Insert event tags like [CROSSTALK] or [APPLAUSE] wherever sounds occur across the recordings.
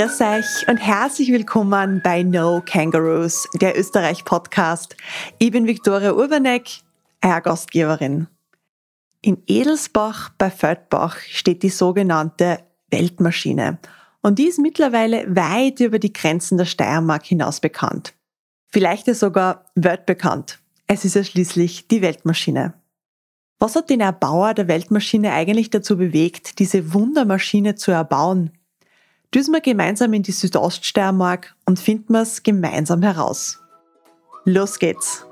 Grüß euch und herzlich willkommen bei No Kangaroos, der Österreich-Podcast. Ich bin Viktoria Urbanek, eure Gastgeberin. In Edelsbach bei Feldbach steht die sogenannte Weltmaschine und die ist mittlerweile weit über die Grenzen der Steiermark hinaus bekannt. Vielleicht ist sogar weltbekannt. Es ist ja schließlich die Weltmaschine. Was hat den Erbauer der Weltmaschine eigentlich dazu bewegt, diese Wundermaschine zu erbauen? Düsen wir gemeinsam in die Südoststeiermark und finden wir es gemeinsam heraus. Los geht's!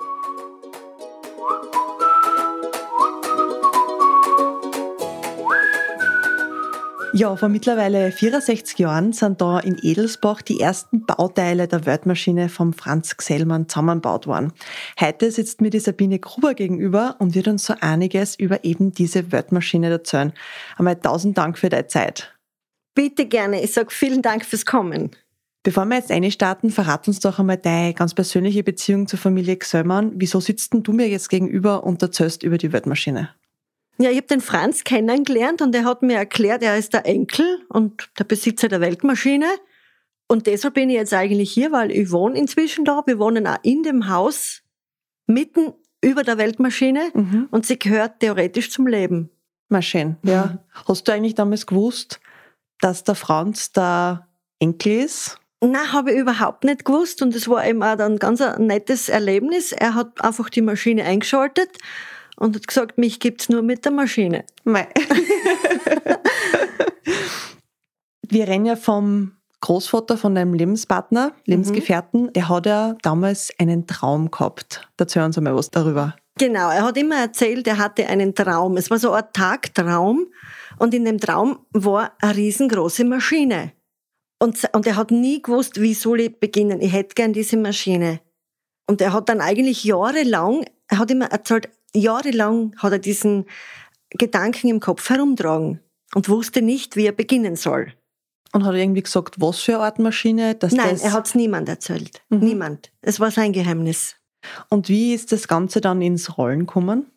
Ja, vor mittlerweile 64 Jahren sind da in Edelsbach die ersten Bauteile der Weltmaschine vom Franz Gsellmann zusammengebaut worden. Heute sitzt mir die Sabine Gruber gegenüber und wird uns so einiges über eben diese Weltmaschine erzählen. Einmal tausend Dank für deine Zeit. Bitte gerne. Ich sage vielen Dank fürs Kommen. Bevor wir jetzt einstarten, verrat uns doch einmal deine ganz persönliche Beziehung zur Familie Gsellmann. Wieso sitzt denn du mir jetzt gegenüber und erzählst über die Weltmaschine? Ja, ich habe den Franz kennengelernt und er hat mir erklärt, er ist der Enkel und der Besitzer der Weltmaschine. Und deshalb bin ich jetzt eigentlich hier, weil ich wohne inzwischen da. Wir wohnen auch in dem Haus, mitten über der Weltmaschine mhm. und sie gehört theoretisch zum Leben. Maschine, ja. Mhm. Hast du eigentlich damals gewusst, dass der Franz der Enkel ist? Nein, habe ich überhaupt nicht gewusst und es war eben auch ein ganz ein nettes Erlebnis. Er hat einfach die Maschine eingeschaltet und hat gesagt, mich gibt's nur mit der Maschine. Mei. [LAUGHS] Wir reden ja vom Großvater von deinem Lebenspartner, Lebensgefährten. Mhm. Der hat ja damals einen Traum gehabt. Erzähl uns einmal was darüber. Genau, er hat immer erzählt, er hatte einen Traum. Es war so ein Tagtraum und in dem Traum war eine riesengroße Maschine. Und, und er hat nie gewusst, wie soll ich beginnen. Ich hätte gern diese Maschine. Und er hat dann eigentlich jahrelang, er hat immer erzählt, jahrelang hat er diesen Gedanken im Kopf herumtragen und wusste nicht, wie er beginnen soll. Und hat irgendwie gesagt, was für eine Art Maschine? Dass Nein, er hat es niemand erzählt. Mhm. Niemand. Es war sein Geheimnis. Und wie ist das Ganze dann ins Rollen gekommen?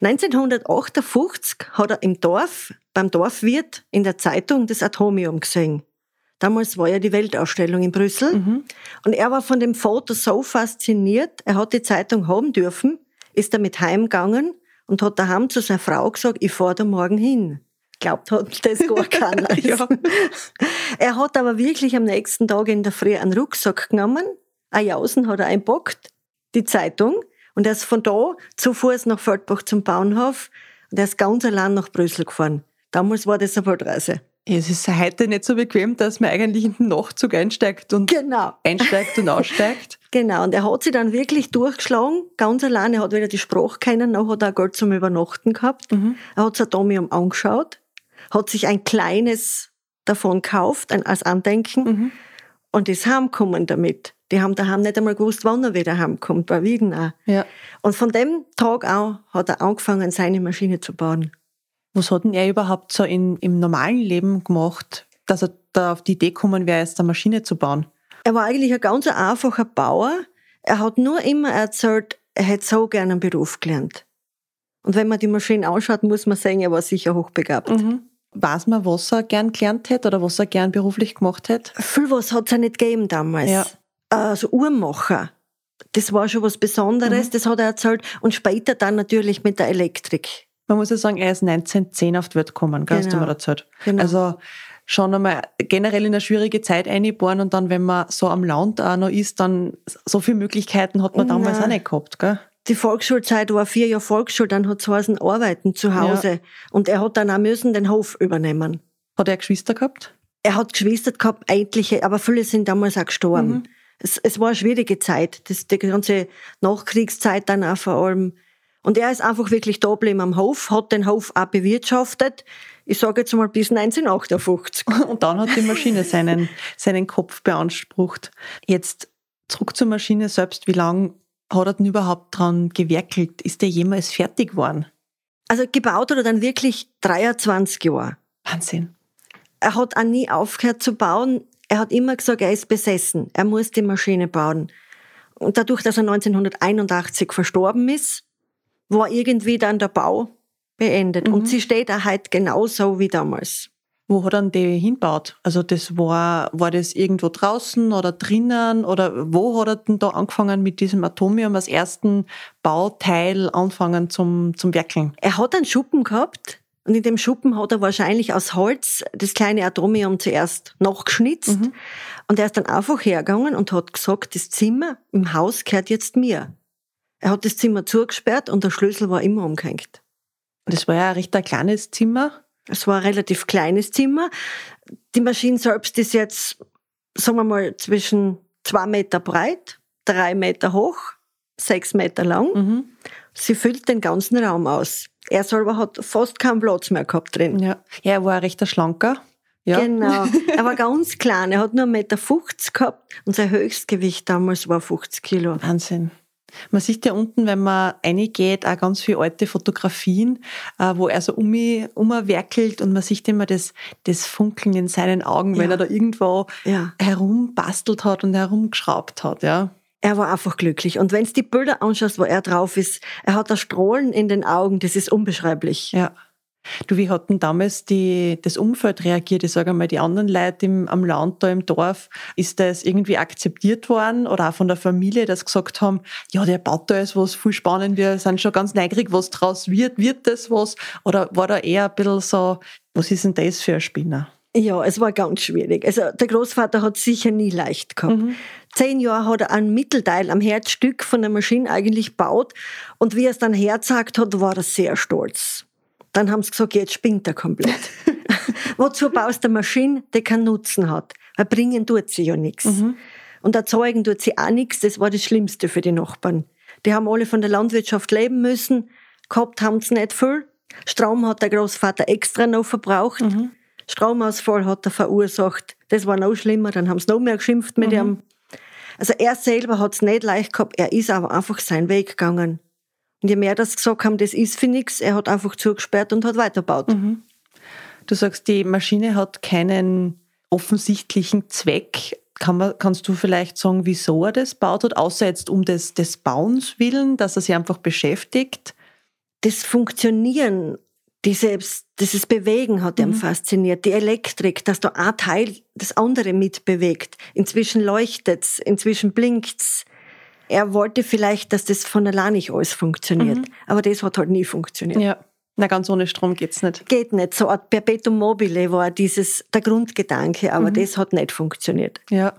1958 hat er im Dorf, beim Dorfwirt, in der Zeitung das Atomium gesehen. Damals war ja die Weltausstellung in Brüssel. Mhm. Und er war von dem Foto so fasziniert, er hat die Zeitung haben dürfen, ist damit heimgegangen und hat daheim zu seiner Frau gesagt, ich fahre da morgen hin. Glaubt hat [LAUGHS] das gar keiner. [LAUGHS] ja. [LAUGHS] Er hat aber wirklich am nächsten Tag in der Früh einen Rucksack genommen, ein Jausen hat er einpackt, die Zeitung, und er ist von da zu Fuß nach Feldbach zum Bauernhof und er ist ganz allein nach Brüssel gefahren. Damals war das eine Weltreise. es ist heute nicht so bequem, dass man eigentlich in den Nachtzug einsteigt und genau. einsteigt und [LAUGHS] aussteigt. Genau, und er hat sich dann wirklich durchgeschlagen, ganz allein. Er hat wieder die Sprache kennen, noch hat er Geld zum Übernachten gehabt. Mhm. Er hat das Atomium angeschaut, hat sich ein kleines davon gekauft, als Andenken, mhm. Und ist heimgekommen damit. Die haben daheim nicht einmal gewusst, wann er wieder heimkommt, bei Wieden auch. Ja. Und von dem Tag auch hat er angefangen, seine Maschine zu bauen. Was hat denn er überhaupt so in, im normalen Leben gemacht, dass er da auf die Idee gekommen wäre, jetzt eine Maschine zu bauen? Er war eigentlich ein ganz einfacher Bauer. Er hat nur immer erzählt, er hätte so gerne einen Beruf gelernt. Und wenn man die Maschine anschaut, muss man sagen, er war sicher hochbegabt. Mhm. Weiß man, was er gern gelernt hätte oder was er gern beruflich gemacht hätte? Viel was hat es ja nicht gegeben damals. Ja also Uhrmacher. Das war schon was Besonderes, mhm. das hat er erzählt. Und später dann natürlich mit der Elektrik. Man muss ja sagen, er ist 1910 auf die Welt gekommen, genau. hast du mir erzählt. Genau. Also schon einmal generell in eine schwierige Zeit eingeboren und dann, wenn man so am Land auch noch ist, dann so viele Möglichkeiten hat man damals Nein. auch nicht gehabt, gell? Die Volksschulzeit war vier Jahre Volksschule, dann hat es heißen Arbeiten zu Hause. Ja. Und er hat dann auch müssen den Hof übernehmen. Hat er Geschwister gehabt? Er hat Geschwister gehabt, etliche, aber viele sind damals auch gestorben. Mhm es, es war eine schwierige Zeit, das, die ganze Nachkriegszeit dann auch vor allem. Und er ist einfach wirklich da geblieben am Hof, hat den Hof auch bewirtschaftet. Ich sage jetzt mal bis 1958. [LAUGHS] Und dann hat die Maschine seinen, seinen Kopf beansprucht. Jetzt zurück zur Maschine selbst. Wie lange hat er denn überhaupt dran gewerkelt? Ist der jemals fertig geworden? Also gebaut hat er dann wirklich 23 Jahre. Wahnsinn. Er hat auch nie aufgehört zu bauen. Er hat immer gesagt, er ist besessen. Er muss die Maschine bauen. Und dadurch, dass er 1981 verstorben ist, war irgendwie dann der Bau beendet. Mhm. Und sie steht auch heute genauso wie damals. Wo hat er die hinbaut? Also das war, war das irgendwo draußen oder drinnen oder wo hat er denn da angefangen mit diesem Atomium als ersten Bauteil anfangen zum, zum Werkeln? Er hat einen Schuppen gehabt und in dem Schuppen hat er wahrscheinlich aus Holz das kleine Atomium zuerst nachgeschnitzt mhm. und er ist dann einfach hergegangen und hat gesagt, das Zimmer im Haus gehört jetzt mir. Er hat das Zimmer zugesperrt und der Schlüssel war immer umgehängt. Das war ja ein recht ein kleines Zimmer. Es war ein relativ kleines Zimmer. Die Maschine selbst ist jetzt, sagen wir mal, zwischen zwei Meter breit, drei Meter hoch, sechs Meter lang. Mhm. Sie füllt den ganzen Raum aus. Er selber hat fast keinen Platz mehr gehabt drin. Ja, ja er war ein rechter Schlanker. Ja. Genau. [LAUGHS] Er war ganz klein. Er hat nur 1,50 Meter gehabt und sein Höchstgewicht damals war 50 Kilo. Wahnsinn. Man sieht ja unten, wenn man reingeht, auch ganz viele alte Fotografien, äh, wo er so um mich umwerkelt und man sieht immer das, das Funkeln in seinen Augen, ja. wenn er da irgendwo ja. herumbastelt hat und herumgeschraubt hat, ja. Er war einfach glücklich. Und wenn du die Bilder anschaust, wo er drauf ist, er hat das Strahlen in den Augen, das ist unbeschreiblich. Ja. Du, wie hat denn damals die, das Umfeld reagiert? Ich sage einmal, die anderen Leute im, am Land, da im Dorf, ist das irgendwie akzeptiert worden oder auch von der Familie, dass gesagt haben, ja, der baut da jetzt was viel spannend, wir sind schon ganz neugierig, was draus wird, wird das was? Oder war da eher ein bisschen so, was ist denn das für ein Spinner? Ja, es war ganz schwierig. Also der Großvater hat sicher nie leicht gehabt. Mhm. Zehn Jahre hat er ein Mittelteil am Herzstück von der Maschine eigentlich gebaut und wie er es dann herzagt hat, war er sehr stolz. Dann haben sie gesagt, jetzt spinnt er komplett. [LAUGHS] Wozu baust du eine Maschine, die keinen Nutzen hat? Weil bringen tut sie ja nichts. Mhm. Und erzeugen tut sie auch nichts. Das war das Schlimmste für die Nachbarn. Die haben alle von der Landwirtschaft leben müssen. Gehabt haben sie nicht viel. Strom hat der Großvater extra noch verbraucht. Mhm. Stromausfall hat er verursacht. Das war noch schlimmer. Dann haben sie noch mehr geschimpft mit mhm. ihm. Also er selber hat es nicht leicht gehabt. Er ist aber einfach seinen Weg gegangen. Und je mehr das gesagt haben, das ist für nichts, er hat einfach zugesperrt und hat weitergebaut. Mhm. Du sagst, die Maschine hat keinen offensichtlichen Zweck. Kann man, kannst du vielleicht sagen, wieso er das baut hat, außer jetzt um des, des Bauens willen, dass er sich einfach beschäftigt? Das Funktionieren, dieses, dieses Bewegen hat mhm. ihn fasziniert. Die Elektrik, dass da ein Teil das andere mitbewegt. Inzwischen leuchtet's, inzwischen blinkt's. Er wollte vielleicht, dass das von allein nicht alles funktioniert. Mhm. Aber das hat halt nie funktioniert. Ja. Na, ganz ohne Strom geht's nicht. Geht nicht. So ein Perpetuum mobile war dieses, der Grundgedanke, aber mhm. das hat nicht funktioniert. Ja.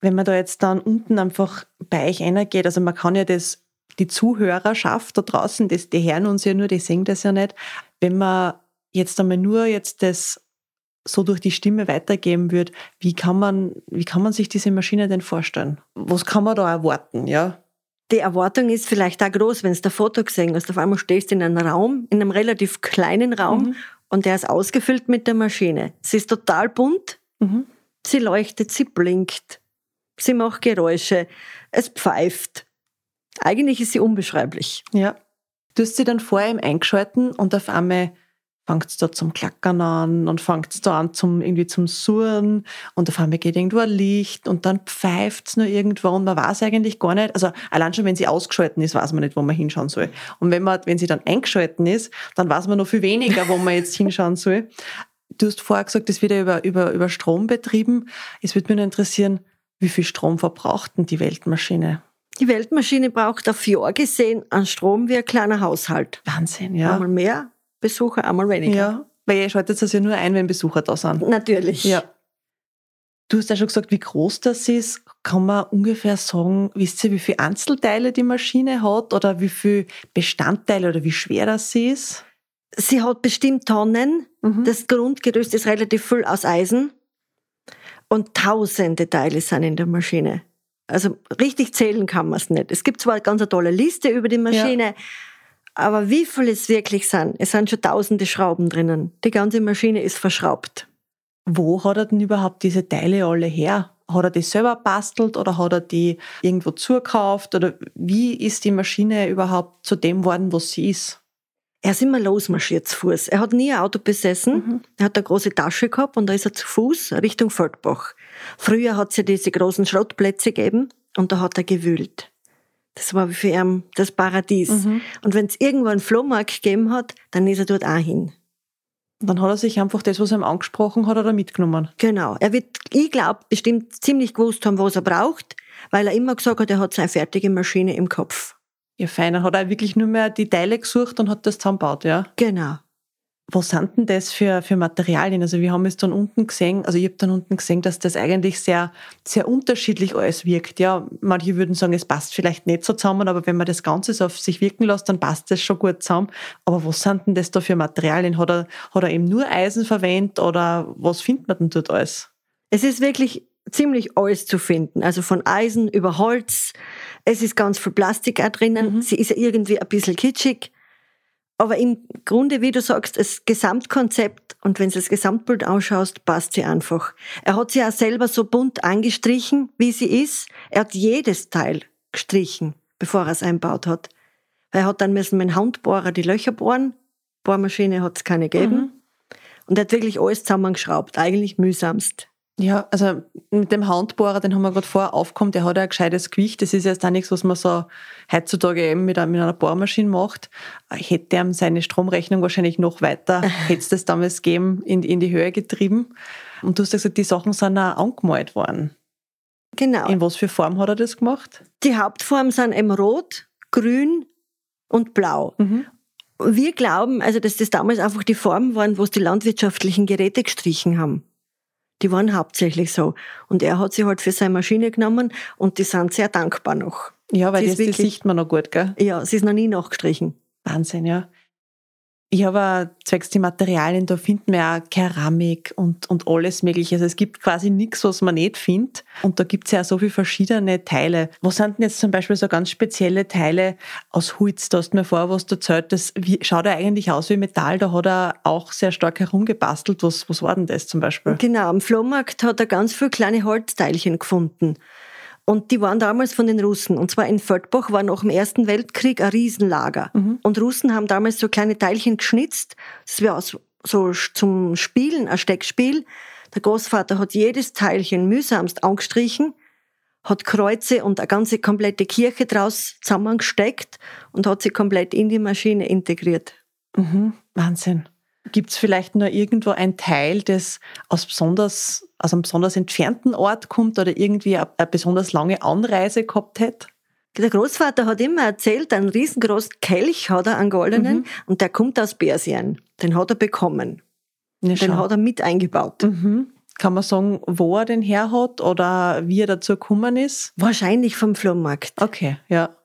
Wenn man da jetzt dann unten einfach bei euch reingeht, also man kann ja das, die Zuhörerschaft da draußen, das, die hören uns ja nur, die sehen das ja nicht. Wenn man jetzt einmal nur jetzt das so durch die Stimme weitergeben wird, wie kann man, wie kann man sich diese Maschine denn vorstellen? Was kann man da erwarten, ja? Die Erwartung ist vielleicht auch groß, wenn du ein Foto gesehen hast. Auf einmal stehst du in einem Raum, in einem relativ kleinen Raum mhm. und der ist ausgefüllt mit der Maschine. Sie ist total bunt, mhm. sie leuchtet, sie blinkt, sie macht Geräusche, es pfeift. Eigentlich ist sie unbeschreiblich. Ja. Du hast sie dann vor ihm eingeschalten und auf einmal fängt es da zum Klackern an und fängt es da an zum, irgendwie zum Surren und auf einmal geht irgendwo ein Licht und dann pfeift es nur irgendwo und man weiß eigentlich gar nicht, also allein schon wenn sie ausgeschalten ist, weiß man nicht, wo man hinschauen soll. Und wenn man, wenn sie dann eingeschalten ist, dann weiß man noch viel weniger, wo man jetzt [LAUGHS] hinschauen soll. Du hast vorher gesagt, das wird ja über, über, über Strom betrieben. Es würde mich nur interessieren, wie viel Strom verbraucht denn die Weltmaschine? Die Weltmaschine braucht auf Jahr gesehen an Strom wie ein kleiner Haushalt. Wahnsinn, ja. Einmal mehr, Besucher, einmal weniger. Ja, weil ihr schaltet das ja nur ein, wenn Besucher da sind. Natürlich. Ja. Du hast ja schon gesagt, wie groß das ist. Kann man ungefähr sagen, wisst ihr, wie viele Einzelteile die Maschine hat oder wie viele Bestandteile oder wie schwer das ist? Sie hat bestimmt Tonnen. Mhm. Das Grundgerüst ist relativ viel aus Eisen. Und tausende Teile sind in der Maschine. Also richtig zählen kann man es nicht. Es gibt zwar eine ganz tolle Liste über die Maschine, ja. Aber wie viel es wirklich sind, es sind schon tausende Schrauben drinnen. Die ganze Maschine ist verschraubt. Wo hat er denn überhaupt diese Teile alle her? Hat er die selber bastelt oder hat er die irgendwo zukauft? Oder wie ist die Maschine überhaupt zu dem geworden, was sie ist? Er ist immer losmarschiert zu Fuß. Er hat nie ein Auto besessen. Mhm. Er hat eine große Tasche gehabt und da ist er zu Fuß Richtung Feldbach. Früher hat es ja diese großen Schrottplätze gegeben und da hat er gewühlt. Das war für ihn das Paradies. Mhm. Und wenn es irgendwo einen Flohmarkt gegeben hat, dann ist er dort auch hin. Dann hat er sich einfach das, was er ihm angesprochen hat, oder mitgenommen. Genau. Er wird, ich glaube, bestimmt ziemlich gewusst haben, was er braucht, weil er immer gesagt hat, er hat seine fertige Maschine im Kopf. Ja, fein. Dann hat er wirklich nur mehr die Teile gesucht und hat das zusammengebaut, ja? Genau. Was sind denn das für, für Materialien? Also wir haben es dann unten gesehen, also ich habe dann unten gesehen, dass das eigentlich sehr, sehr unterschiedlich alles wirkt. Ja, manche würden sagen, es passt vielleicht nicht so zusammen, aber wenn man das Ganze so auf sich wirken lässt, dann passt das schon gut zusammen. Aber was sind denn das da für Materialien? Hat er, hat er eben nur Eisen verwendet oder was findet man denn dort alles? Es ist wirklich ziemlich alles zu finden. Also von Eisen über Holz. Es ist ganz viel Plastik auch drinnen. Mhm. Sie ist irgendwie ein bisschen kitschig. Aber im Grunde, wie du sagst, das Gesamtkonzept und wenn du das Gesamtbild anschaust, passt sie einfach. Er hat sie auch selber so bunt angestrichen, wie sie ist. Er hat jedes Teil gestrichen, bevor er es einbaut hat. Er hat dann müssen mit dem Handbohrer die Löcher bohren. Bohrmaschine hat es keine gegeben. Mhm. Und er hat wirklich alles zusammengeschraubt, eigentlich mühsamst. Ja, also mit dem Handbohrer, den haben wir gerade vorher aufgekommen, der hat ja ein gescheites Gewicht. Das ist jetzt auch nichts, was man so heutzutage eben mit, mit einer Bohrmaschine macht. Ich hätte ihm seine Stromrechnung wahrscheinlich noch weiter, [LAUGHS] hätte es das damals gegeben, in, in die Höhe getrieben. Und du hast gesagt, die Sachen sind auch angemalt worden. Genau. In was für Form hat er das gemacht? Die Hauptformen sind eben rot, grün und blau. Mhm. Wir glauben, also dass das damals einfach die Formen waren, wo es die landwirtschaftlichen Geräte gestrichen haben. Die waren hauptsächlich so. Und er hat sie halt für seine Maschine genommen und die sind sehr dankbar noch. Ja, weil das, wirklich, das sieht man noch gut, gell? Ja, sie ist noch nie nachgestrichen. Wahnsinn, ja. Ich habe zwecks die Materialien, da finden wir auch Keramik und, und alles Mögliche. Also es gibt quasi nichts, was man nicht findet. Und da gibt es ja so viele verschiedene Teile. Was sind denn jetzt zum Beispiel so ganz spezielle Teile aus Holz? Da hast du mir vorher was erzählt. Das wie, schaut er eigentlich aus wie Metall. Da hat er auch sehr stark herumgebastelt. Was, was war denn das zum Beispiel? Genau, am Flohmarkt hat er ganz viele kleine Holzteilchen gefunden. Und die waren damals von den Russen. Und zwar in Földbach war nach dem Ersten Weltkrieg ein Riesenlager. Mhm. Und Russen haben damals so kleine Teilchen geschnitzt. Das wäre so zum Spielen, ein Steckspiel. Der Großvater hat jedes Teilchen mühsamst angestrichen, hat Kreuze und eine ganze komplette Kirche draus zusammengesteckt und hat sie komplett in die Maschine integriert. Mhm. Wahnsinn. Gibt es vielleicht noch irgendwo ein Teil, das aus, besonders, aus einem besonders entfernten Ort kommt oder irgendwie eine, eine besonders lange Anreise gehabt hätte? Der Großvater hat immer erzählt, einen riesengroßen Kelch hat er, einen goldenen, mhm. und der kommt aus Persien. Den hat er bekommen. Ja, den hat er mit eingebaut. Mhm. Kann man sagen, wo er den her hat oder wie er dazu gekommen ist? Wahrscheinlich vom Flohmarkt. Okay, ja.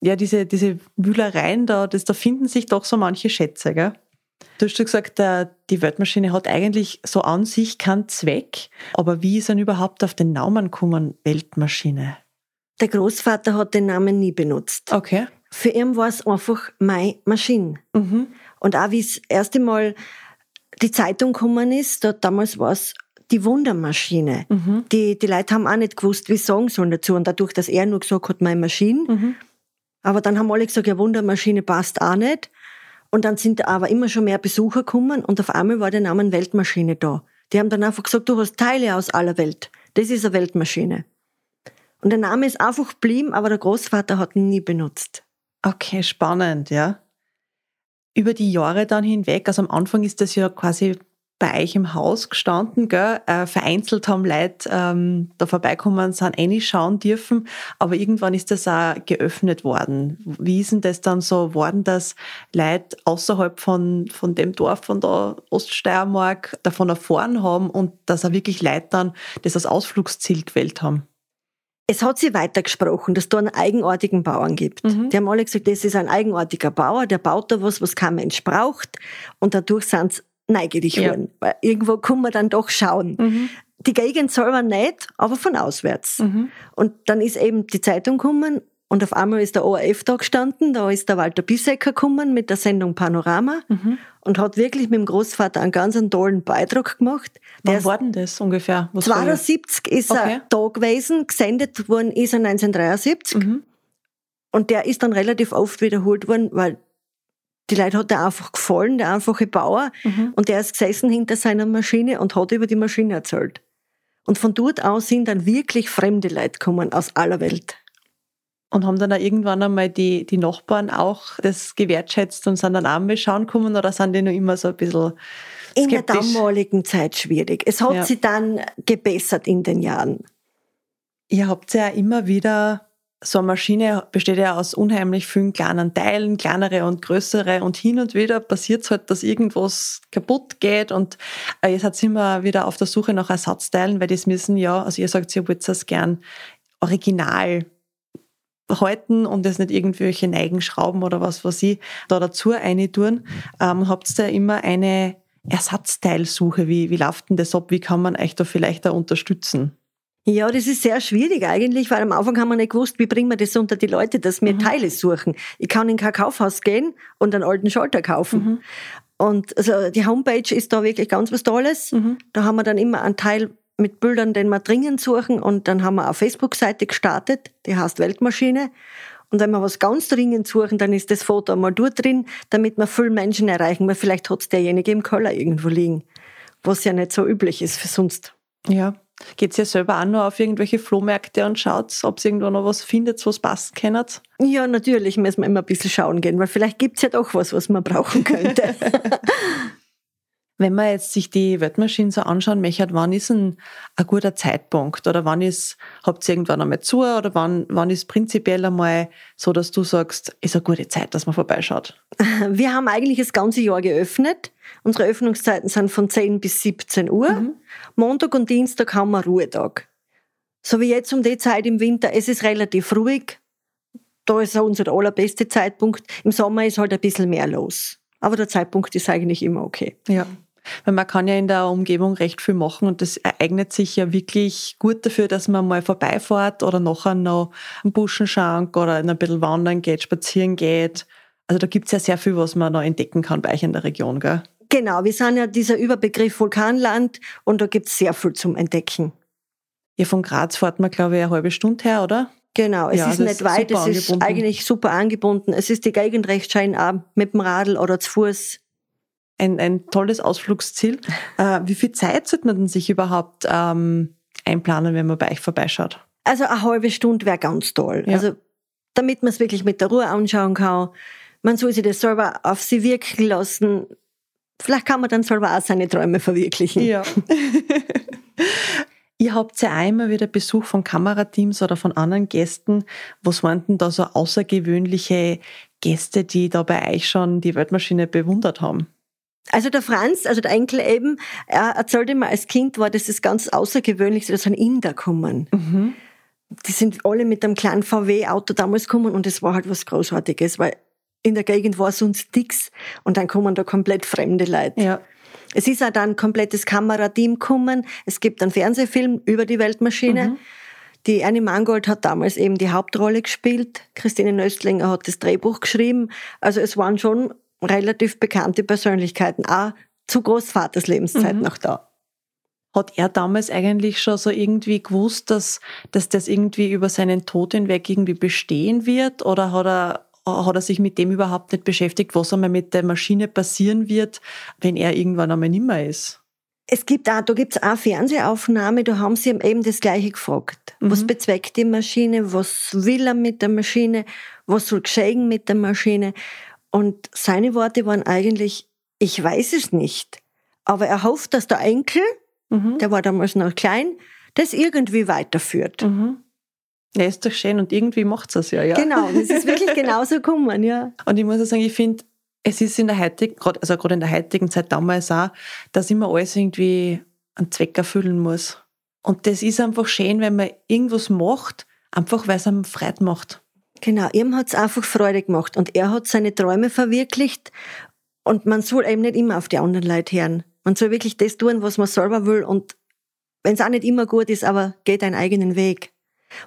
Ja, diese, diese Wühlereien da, das, da finden sich doch so manche Schätze, gell? Du hast schon gesagt, die Weltmaschine hat eigentlich so an sich keinen Zweck. Aber wie ist er überhaupt auf den Namen gekommen, Weltmaschine? Der Großvater hat den Namen nie benutzt. Okay. Für ihn war es einfach meine Maschine. Mhm. Und auch wie es das erste Mal die Zeitung gekommen ist, da, damals war es die Wundermaschine. Mhm. Die, die Leute haben auch nicht gewusst, wie sie sagen sollen dazu. Und dadurch, dass er nur gesagt hat, meine Maschine. Mhm. Aber dann haben alle gesagt, ja, Wundermaschine passt auch nicht. Und dann sind aber immer schon mehr Besucher gekommen und auf einmal war der Name Weltmaschine da. Die haben dann einfach gesagt, du hast Teile aus aller Welt. Das ist eine Weltmaschine. Und der Name ist einfach geblieben, aber der Großvater hat ihn nie benutzt. Okay, spannend, ja. Über die Jahre dann hinweg, also am Anfang ist das ja quasi bei euch im Haus gestanden, gell? Äh, vereinzelt haben Leute ähm, da vorbeikommen, sind reinschauen dürfen, aber irgendwann ist das auch geöffnet worden. Wie ist denn das dann so worden, dass Leute außerhalb von, von dem Dorf von der Oststeiermark davon erfahren haben und dass auch wirklich Leute dann das als Ausflugsziel gewählt haben? Es hat sich weitergesprochen, dass da einen eigenartigen Bauern gibt. Mhm. Die haben alle gesagt, das ist ein eigenartiger Bauer, der baut da was, was kein Mensch braucht. Und dadurch sind sie neugierig ja. wurden. Weil irgendwo kann man dann doch schauen. Mhm. Die Gegend selber nicht, aber von auswärts. Mhm. Und dann ist eben die Zeitung gekommen und auf einmal ist der ORF da gestanden, da ist der Walter Bissecker gekommen mit der Sendung Panorama mhm. und hat wirklich mit dem Großvater einen ganz tollen Beitrag gemacht. Wann war denn das ungefähr? Was 72 ist okay. er da gewesen, gesendet worden ist er 1973. Mhm. Und der ist dann relativ oft wiederholt worden, weil die Leute hat er einfach gefallen, der einfache Bauer. Mhm. Und der ist gesessen hinter seiner Maschine und hat über die Maschine erzählt. Und von dort aus sind dann wirklich fremde Leute gekommen aus aller Welt. Und haben dann auch irgendwann einmal die, die Nachbarn auch das gewertschätzt und sind dann auch mal schauen gekommen oder sind die noch immer so ein bisschen in der damaligen Zeit schwierig. Es hat Ja. sich dann gebessert in den Jahren. Ihr habt ja immer wieder, so eine Maschine besteht ja aus unheimlich vielen kleinen Teilen, kleinere und größere und hin und wieder passiert es halt, dass irgendwas kaputt geht und äh, ihr seid immer wieder auf der Suche nach Ersatzteilen, weil das müssen ja, also ihr sagt, ihr wollt das gern original halten und das nicht irgendwelche Neigenschrauben oder was was ich da dazu reintun. Ähm, habt ihr immer eine Ersatzteilsuche? Wie, wie läuft denn das ab? Wie kann man euch da vielleicht auch unterstützen? Ja, das ist sehr schwierig eigentlich, weil am Anfang haben wir nicht gewusst, wie bringen wir das unter die Leute, dass wir Teile suchen. Ich kann in kein Kaufhaus gehen und einen alten Schalter kaufen. Und also die Homepage ist da wirklich ganz was Tolles. Da haben wir dann immer einen Teil mit Bildern, den wir dringend suchen. Und dann haben wir eine Facebook-Seite gestartet, die heißt Weltmaschine. Und wenn wir was ganz dringend suchen, dann ist das Foto einmal dort drin, damit wir viele Menschen erreichen, weil vielleicht hat es derjenige im Keller irgendwo liegen, was ja nicht so üblich ist für sonst. Ja. Geht ihr selber auch nur auf irgendwelche Flohmärkte und schaut, ob ihr irgendwo noch was findet, was passen kennt? Ja, natürlich müssen wir immer ein bisschen schauen gehen, weil vielleicht gibt's ja doch was, was man brauchen könnte. [LAUGHS] Wenn man jetzt sich die Weltmaschinen so anschauen möchte, wann ist ein, ein guter Zeitpunkt? Oder wann ist, habt ihr irgendwann einmal zu? Oder wann, wann ist prinzipiell einmal so, dass du sagst, ist eine gute Zeit, dass man vorbeischaut? [LAUGHS] Wir haben eigentlich das ganze Jahr geöffnet. Unsere Öffnungszeiten sind von 10 bis 17 Uhr. Montag und Dienstag haben wir Ruhetag. So wie jetzt um die Zeit im Winter, es ist relativ ruhig. Da ist auch unser allerbeste Zeitpunkt. Im Sommer ist halt ein bisschen mehr los. Aber der Zeitpunkt ist eigentlich immer okay. Ja. Weil man kann ja in der Umgebung recht viel machen und das eignet sich ja wirklich gut dafür, dass man mal vorbeifährt oder nachher noch einen Buschenschank oder ein bisschen wandern geht, spazieren geht. Also da gibt's ja sehr viel, was man noch entdecken kann bei euch in der Region, gell? Genau, wir sind ja dieser Überbegriff Vulkanland und da gibt's sehr viel zum Entdecken. Ihr von Graz fahrt man, glaube ich, eine halbe Stunde her, oder? Genau, es Ja, ist nicht weit, es ist eigentlich super angebunden. Es ist die Gegend recht schön auch mit dem Radl oder zu Fuß. Ein, ein tolles Ausflugsziel. [LAUGHS] Äh, wie viel Zeit sollte man denn sich überhaupt ähm, einplanen, wenn man bei euch vorbeischaut? Also eine halbe Stunde wäre ganz toll. Ja. Also damit man es wirklich mit der Ruhe anschauen kann. Man soll sich das selber auf sie wirken lassen. Vielleicht kann man dann selber auch seine Träume verwirklichen. Ja. [LAUGHS] Ihr habt ja auch immer wieder Besuch von Kamerateams oder von anderen Gästen. Was waren denn da so außergewöhnliche Gäste, die da bei euch schon die Weltmaschine bewundert haben? Also der Franz, also der Enkel eben, er erzählte mir als Kind war das das ganz Außergewöhnlichste, dass ein Inder kommen. Die sind alle mit einem kleinen VW-Auto damals gekommen und es war halt was Großartiges, weil in der Gegend war sonst nix und dann kommen da komplett fremde Leute. Ja. Es ist auch dann ein komplettes Kamerateam gekommen. Es gibt einen Fernsehfilm über die Weltmaschine. Die Annie Mangold hat damals eben die Hauptrolle gespielt. Christine Nöstlinger hat das Drehbuch geschrieben. Also es waren schon relativ bekannte Persönlichkeiten, auch zu Großvaters Lebenszeit noch da. Hat er damals eigentlich schon so irgendwie gewusst, dass, dass das irgendwie über seinen Tod hinweg irgendwie bestehen wird? Oder hat er, hat er sich mit dem überhaupt nicht beschäftigt, was einmal mit der Maschine passieren wird, wenn er irgendwann einmal nimmer ist? Es gibt auch, da gibt's auch Fernsehaufnahme, da haben sie ihm eben das Gleiche gefragt. Was bezweckt die Maschine? Was will er mit der Maschine? Was soll geschehen mit der Maschine? Und seine Worte waren eigentlich, ich weiß es nicht. Aber er hofft, dass der Enkel, der war damals noch klein, das irgendwie weiterführt. Ja, ist doch schön und irgendwie macht's das ja, ja. Genau, das ist wirklich [LAUGHS] genauso gekommen, ja. Und ich muss auch sagen, ich finde, es ist in der heutigen, also gerade in der heutigen Zeit damals auch, dass immer alles irgendwie einen Zweck erfüllen muss. Und das ist einfach schön, wenn man irgendwas macht, einfach weil es einem Freude macht. Genau, ihm hat's einfach Freude gemacht und er hat seine Träume verwirklicht und man soll eben nicht immer auf die anderen Leute hören. Man soll wirklich das tun, was man selber will und wenn es auch nicht immer gut ist, aber geht einen eigenen Weg.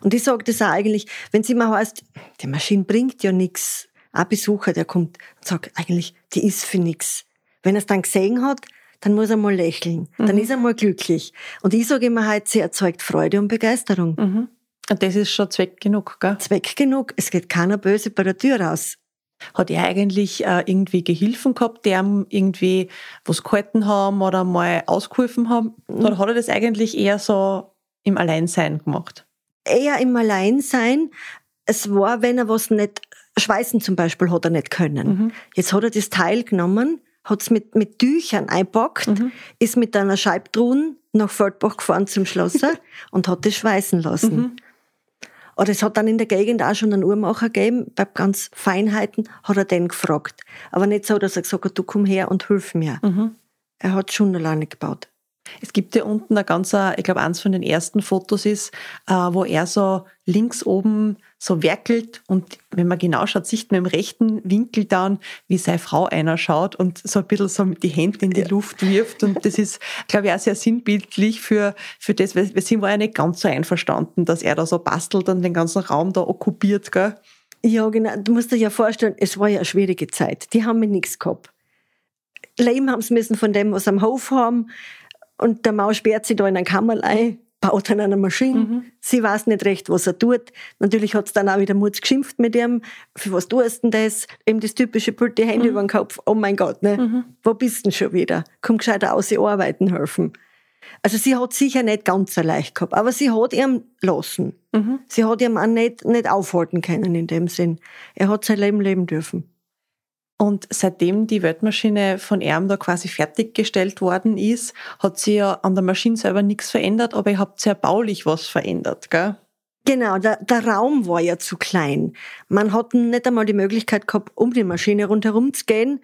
Und ich sage das auch eigentlich, wenn es immer heißt, die Maschine bringt ja nix. Ein Besucher, der kommt und sagt, eigentlich, die ist für nix. Wenn er es dann gesehen hat, dann muss er mal lächeln. Dann ist er mal glücklich. Und ich sage immer halt, sie erzeugt Freude und Begeisterung. Und das ist schon Zweck genug, gell? Zweck genug. Es geht keiner böse bei der Tür raus. Hat er eigentlich äh, irgendwie Gehilfen gehabt, die ihm irgendwie was gehalten haben oder mal ausgeholfen haben? Oder hat er das eigentlich eher so im Alleinsein gemacht? eher im Alleinsein. es war, wenn er was nicht, schweißen zum Beispiel hat er nicht können. Mhm. Jetzt hat er das Teil genommen, hat es mit, mit Tüchern einpackt, mhm. ist mit einer Scheibtruhen nach Feldbach gefahren zum Schlosser [LAUGHS] und hat das schweißen lassen. Oder es hat dann in der Gegend auch schon einen Uhrmacher gegeben, bei ganz Feinheiten hat er den gefragt. Aber nicht so, dass er gesagt hat, du komm her und hilf mir. Mhm. Er hat schon alleine gebaut. Es gibt ja unten ein ganz, ich glaube, eins von den ersten Fotos ist, äh, wo er so links oben so werkelt und wenn man genau schaut, sieht man im rechten Winkel dann, wie seine Frau einer schaut und so ein bisschen so mit die Hände in die ja. Luft wirft und das ist, glaube ich, auch sehr sinnbildlich für, für das, weil wir sind ja nicht ganz so einverstanden, dass er da so bastelt und den ganzen Raum da okkupiert, gell? Ja, genau. Du musst dir ja vorstellen, es war ja eine schwierige Zeit. Die haben mir nichts gehabt. Leben haben sie müssen von dem, was sie am Hof haben. Und der Maus sperrt sich da in ein Kammerl ein, baut an einer Maschine. Mhm. Sie weiß nicht recht, was er tut. Natürlich hat es dann auch wieder Mutz geschimpft mit ihm. Für was tust du denn das? Eben das typische Bild, die Hände mhm. über den Kopf. Oh mein Gott, ne? Mhm. Wo bist du denn schon wieder? Komm gescheiter aus, sie arbeiten helfen. Also sie hat sicher nicht ganz so leicht gehabt, aber sie hat ihm lassen. Mhm. Sie hat ihm auch nicht, nicht aufhalten können in dem Sinn. Er hat sein Leben leben dürfen. Und seitdem die Weltmaschine von ihm da quasi fertiggestellt worden ist, hat sie ja an der Maschine selber nichts verändert, aber ihr habt sehr baulich was verändert, gell? Genau, der, der Raum war ja zu klein. Man hat nicht einmal die Möglichkeit gehabt, um die Maschine rundherum zu gehen.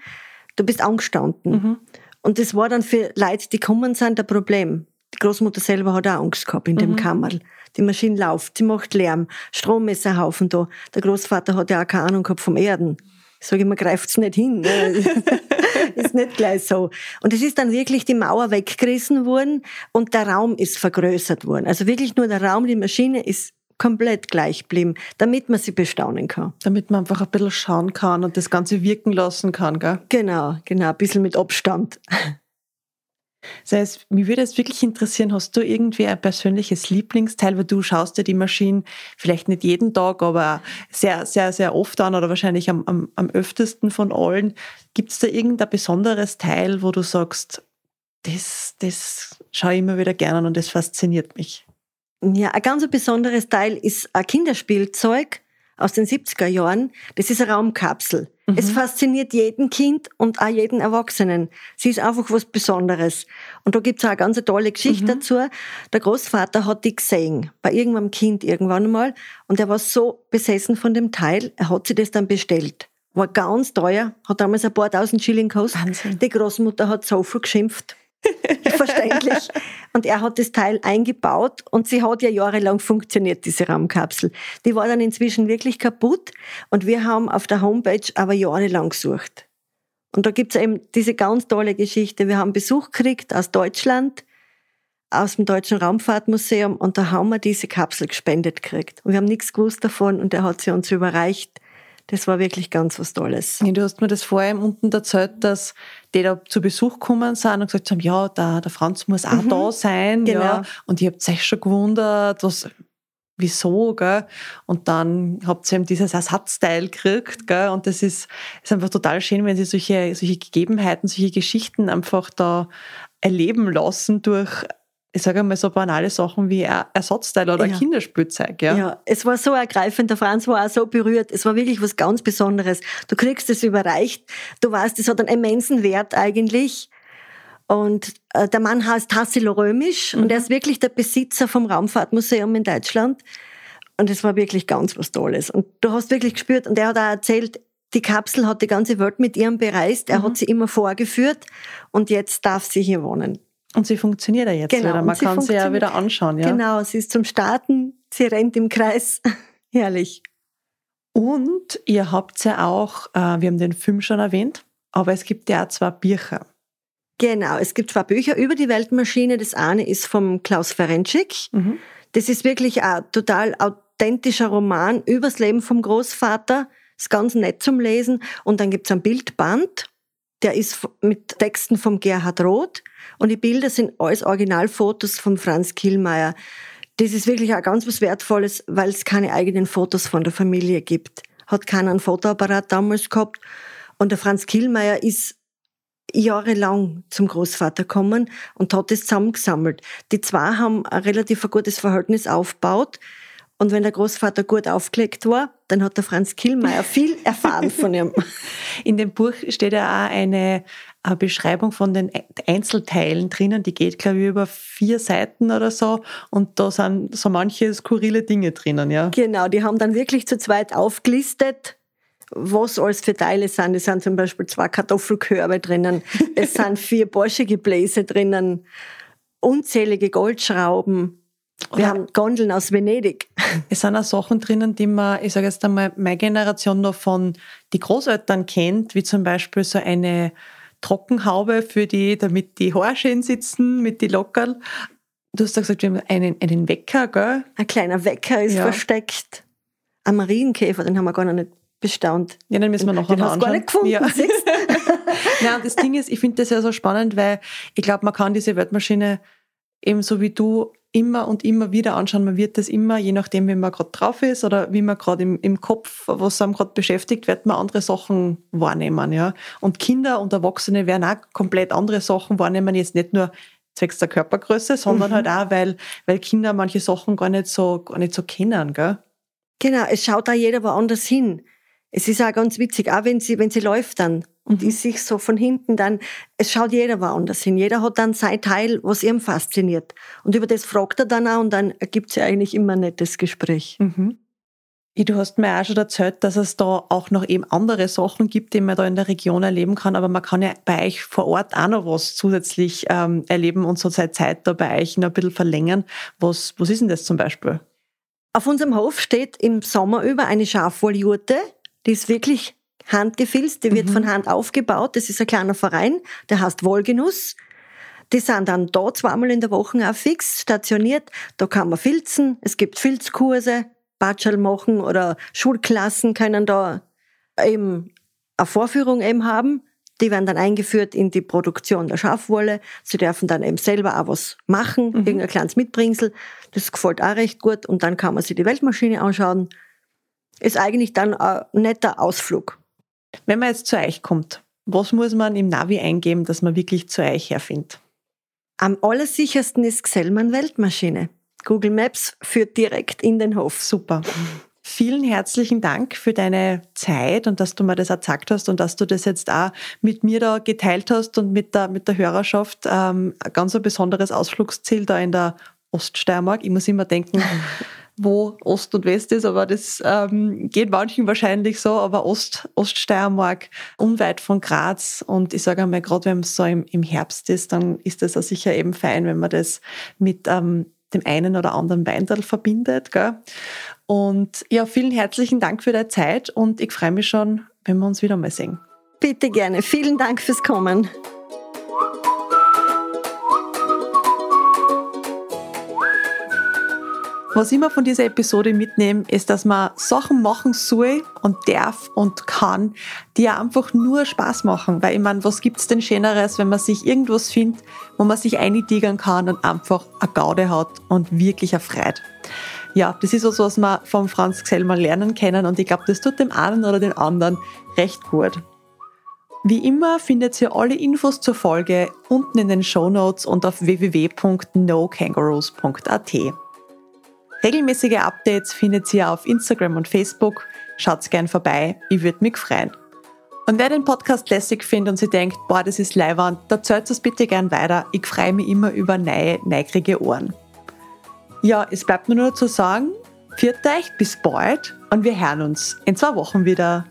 Du bist angestanden. Mhm. Und das war dann für Leute, die kommen sind, ein Problem. Die Großmutter selber hat auch Angst gehabt in dem mhm. Kammerl. Die Maschine läuft, sie macht Lärm, Strom ist ein Haufen da. Der Großvater hat ja auch keine Ahnung gehabt vom Erden sage ich mir, greift's nicht hin. Ne? [LAUGHS] ist nicht gleich so. Und es ist dann wirklich die Mauer weggerissen worden und der Raum ist vergrößert worden. Also wirklich nur der Raum, die Maschine ist komplett gleich geblieben, damit man sie bestaunen kann. Damit man einfach ein bisschen schauen kann und das Ganze wirken lassen kann, gell? Genau, genau, ein bisschen mit Abstand. Das heißt, mich würde es wirklich interessieren, hast du irgendwie ein persönliches Lieblingsteil, weil du schaust dir die Maschinen vielleicht nicht jeden Tag, aber sehr, sehr, sehr oft an oder wahrscheinlich am, am, am öftesten von allen. Gibt es da irgendein besonderes Teil, wo du sagst, das, das schaue ich immer wieder gerne an und das fasziniert mich? Ja, ein ganz besonderes Teil ist ein Kinderspielzeug aus den 70er Jahren. Das ist eine Raumkapsel. Mhm. Es fasziniert jeden Kind und auch jeden Erwachsenen. Sie ist einfach was Besonderes. Und da gibt's auch eine ganz tolle Geschichte mhm. dazu. Der Großvater hat die gesehen, bei irgendeinem Kind irgendwann einmal. Und er war so besessen von dem Teil, er hat sich das dann bestellt. War ganz teuer, hat damals ein paar tausend Schilling gekostet. Wahnsinn. Die Großmutter hat so viel geschimpft. [LAUGHS] Verständlich. Und er hat das Teil eingebaut und sie hat ja jahrelang funktioniert, diese Raumkapsel. Die war dann inzwischen wirklich kaputt und wir haben auf der Homepage aber jahrelang gesucht. Und da gibt's eben diese ganz tolle Geschichte. Wir haben Besuch gekriegt aus Deutschland, aus dem Deutschen Raumfahrtmuseum und da haben wir diese Kapsel gespendet gekriegt. Und wir haben nichts gewusst davon und er hat sie uns überreicht das war wirklich ganz was Tolles. Ja, du hast mir das vorher unten erzählt, dass die da zu Besuch gekommen sind und gesagt haben, ja, der, der Franz muss auch mhm. da sein. Genau. Ja. Und ihr habt euch schon gewundert, was, wieso, gell? Und dann habt ihr eben dieses Ersatzteil gekriegt, gell? Und das ist, ist einfach total schön, wenn sie solche, solche Gegebenheiten, solche Geschichten einfach da erleben lassen durch ich sage einmal so banale Sachen wie Ersatzteil oder ja. Kinderspielzeug. Ja. ja, es war so ergreifend. Der Franz war auch so berührt. Es war wirklich was ganz Besonderes. Du kriegst es überreicht. Du weißt, es hat einen immensen Wert eigentlich. Und äh, der Mann heißt Tassilo Römisch mhm. und er ist wirklich der Besitzer vom Raumfahrtmuseum in Deutschland. Und es war wirklich ganz was Tolles. Und du hast wirklich gespürt, und er hat auch erzählt, die Kapsel hat die ganze Welt mit ihm bereist. Er mhm. hat sie immer vorgeführt und jetzt darf sie hier wohnen. Und sie funktioniert ja jetzt genau, wieder. Man sie kann sie ja wieder anschauen. Ja? Genau, sie ist zum Starten, sie rennt im Kreis. [LAUGHS] Herrlich. Und ihr habt ja auch, äh, wir haben den Film schon erwähnt, aber es gibt ja auch zwei Bücher. Genau, es gibt zwei Bücher über die Weltmaschine. Das eine ist vom Klaus Ferencik. Mhm. Das ist wirklich ein total authentischer Roman übers Leben vom Großvater. Ist ganz nett zum Lesen. Und dann gibt's ein Bildband, der ist mit Texten vom Gerhard Roth. Und die Bilder sind alles Originalfotos von Franz Kielmeier. Das ist wirklich auch ganz was Wertvolles, weil es keine eigenen Fotos von der Familie gibt. Hat keiner einen Fotoapparat damals gehabt. Und der Franz Kielmeier ist jahrelang zum Großvater gekommen und hat das zusammengesammelt. Die zwei haben ein relativ gutes Verhältnis aufgebaut. Und wenn der Großvater gut aufgelegt war, dann hat der Franz Killmeier viel erfahren von ihm. [LAUGHS] In dem Buch steht ja auch eine, eine Beschreibung von den Einzelteilen drinnen, die geht, glaube ich, über vier Seiten oder so. Und da sind so manche skurrile Dinge drinnen, ja. Genau, die haben dann wirklich zu zweit aufgelistet, was alles für Teile sind. Es sind zum Beispiel zwei Kartoffelkörbe drinnen, es [LAUGHS] sind vier Porsche-Gebläse drinnen, unzählige Goldschrauben, wir haben Gondeln aus Venedig. [LAUGHS] Es sind auch Sachen drinnen, die man, ich sage jetzt einmal, meine Generation noch von die Großeltern kennt, wie zum Beispiel so eine Trockenhaube für die, damit die Haare schön sitzen, mit die Lockerl. Du hast ja gesagt, wir haben einen, einen Wecker, gell? Ein kleiner Wecker ist ja. versteckt. Ein Marienkäfer, den haben wir gar noch nicht bestaunt. Ja, dann müssen wir noch den anschauen. gar nicht gefunden, ja. [LAUGHS] und das Ding ist, ich finde das ja so spannend, weil ich glaube, man kann diese Weltmaschine ebenso wie du immer und immer wieder anschauen. Man wird das immer, je nachdem, wie man gerade drauf ist oder wie man gerade im, im Kopf, was einem gerade beschäftigt, wird man andere Sachen wahrnehmen. Ja? Und Kinder und Erwachsene werden auch komplett andere Sachen wahrnehmen, jetzt nicht nur zwecks der Körpergröße, sondern mhm. halt auch, weil, weil Kinder manche Sachen gar nicht so, gar nicht so kennen. Gell? Genau, es schaut da jeder woanders hin. Es ist auch ganz witzig, auch wenn sie, wenn sie läuft dann und die sich so von hinten dann, es schaut jeder woanders hin. Jeder hat dann sein Teil, was ihm fasziniert. Und über das fragt er dann auch und dann ergibt sich eigentlich immer ein nettes Gespräch. Mhm. Du hast mir auch schon erzählt, dass es da auch noch eben andere Sachen gibt, die man da in der Region erleben kann, aber man kann ja bei euch vor Ort auch noch was zusätzlich ähm, erleben und so seine Zeit da bei euch noch ein bisschen verlängern. Was, was ist denn das zum Beispiel? Auf unserem Hof steht im Sommer über eine Schafwolljurte, die ist wirklich handgefilzt, die wird mhm. von Hand aufgebaut. Das ist ein kleiner Verein, der heißt Wohlgenuss. Die sind dann da zweimal in der Woche auch fix stationiert. Da kann man filzen. Es gibt Filzkurse, Batschel machen oder Schulklassen können da eben eine Vorführung eben haben. Die werden dann eingeführt in die Produktion der Schafwolle. Sie dürfen dann eben selber auch was machen, mhm. irgendein kleines Mitbringsel. Das gefällt auch recht gut. Und dann kann man sich die Weltmaschine anschauen. Ist eigentlich dann ein netter Ausflug. Wenn man jetzt zu euch kommt, was muss man im Navi eingeben, dass man wirklich zu euch herfindet? Am allersichersten ist Xellmann Weltmaschine. Google Maps führt direkt in den Hof. Super. Vielen herzlichen Dank für deine Zeit und dass du mir das erzählt hast und dass du das jetzt auch mit mir da geteilt hast und mit der, mit der Hörerschaft. Ähm, ganz ein besonderes Ausflugsziel da in der Oststeiermark. Ich muss immer denken, wo Ost und West ist, aber das ähm, geht manchen wahrscheinlich so, aber Ost, Oststeiermark, unweit von Graz und ich sage einmal, gerade wenn es so im, im Herbst ist, dann ist das auch sicher eben fein, wenn man das mit ähm, dem einen oder anderen Weindal verbindet. Gell? Und ja, vielen herzlichen Dank für deine Zeit und ich freue mich schon, wenn wir uns wieder mal sehen. Bitte gerne. Vielen Dank fürs Kommen. Was ich mir von dieser Episode mitnehme, ist, dass man Sachen machen soll und darf und kann, die ja einfach nur Spaß machen. Weil ich meine, was gibt's denn Schöneres, wenn man sich irgendwas findet, wo man sich eintigern kann und einfach eine Gaude hat und wirklich erfreut. Ja, das ist was, was wir vom Franz Gsell mal lernen können und ich glaube, das tut dem einen oder den anderen recht gut. Wie immer findet ihr alle Infos zur Folge unten in den Show Notes und auf www.nokangaroos.at. Regelmäßige Updates findet ihr auf Instagram und Facebook. Schaut gern vorbei, ich würde mich freuen. Und wer den Podcast lässig findet und sich denkt, boah, das ist leiwand, da erzählt es bitte gern weiter. Ich freue mich immer über neue, neigrige Ohren. Ja, es bleibt mir nur zu sagen, viert euch, bis bald und wir hören uns in zwei Wochen wieder.